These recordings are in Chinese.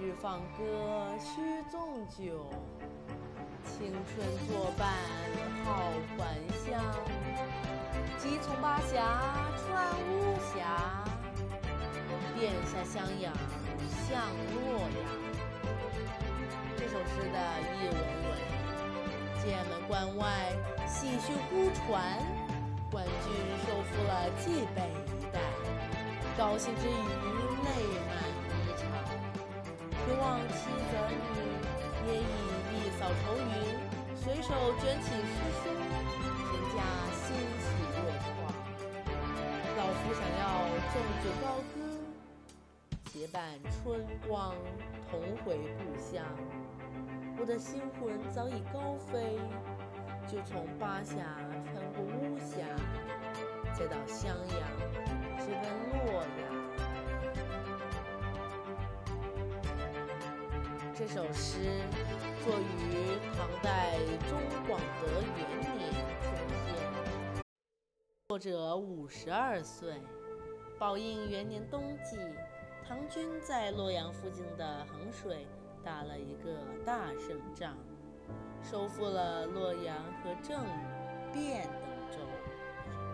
日放歌须纵酒，青春作伴好还乡。即从巴峡穿巫峡，便下襄阳向洛阳。这首诗的译文为：剑门关外喜讯忽传，官军收复了蓟北一带，高兴之余泪满衣裳。回望妻子儿女，也已一扫愁云，随手卷起诗书，添加欣喜若狂。老夫想要纵酒高歌，结伴春光，同回故乡。我的心魂早已高飞，就从巴峡穿过巫峡，再到襄阳，这首诗作于唐代中广德元年春天，作者五十二岁。宝应元年冬季，唐军在洛阳附近的衡水。打了一个大胜仗，收复了洛阳和郑、汴等州，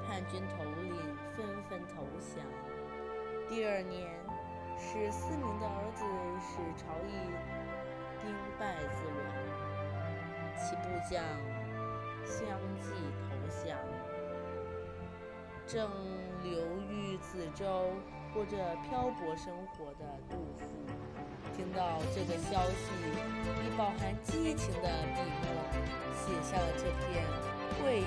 叛军头领纷纷投降。第二年，史思明的儿子史朝义兵败自刎，其部将相继投降。正流寓梓州，过着漂泊生活的杜甫。听到这个消息，以饱含激情的笔墨写下了这篇《退言》。